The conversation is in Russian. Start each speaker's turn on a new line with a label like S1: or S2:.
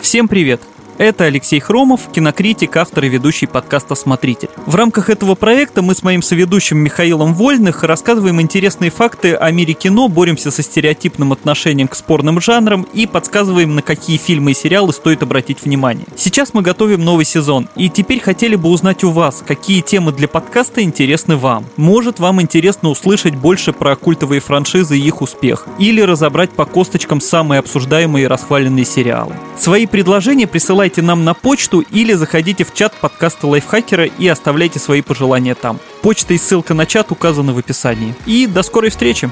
S1: Всем привет! Это Алексей Хромов, кинокритик, автор и ведущий подкаста «Смотритель». В рамках этого проекта мы с моим соведущим Михаилом Вольных рассказываем интересные факты о мире кино, боремся со стереотипным отношением к спорным жанрам и подсказываем, на какие фильмы и сериалы стоит обратить внимание. Сейчас мы готовим новый сезон, и теперь хотели бы узнать у вас, какие темы для подкаста интересны вам. Может, вам интересно услышать больше про культовые франшизы и их успех, или разобрать по косточкам самые обсуждаемые и расхваленные сериалы. Свои предложения присылайте присылайте нам на почту или заходите в чат подкаста Лайфхакера и оставляйте свои пожелания там. Почта и ссылка на чат указаны в описании. И до скорой встречи!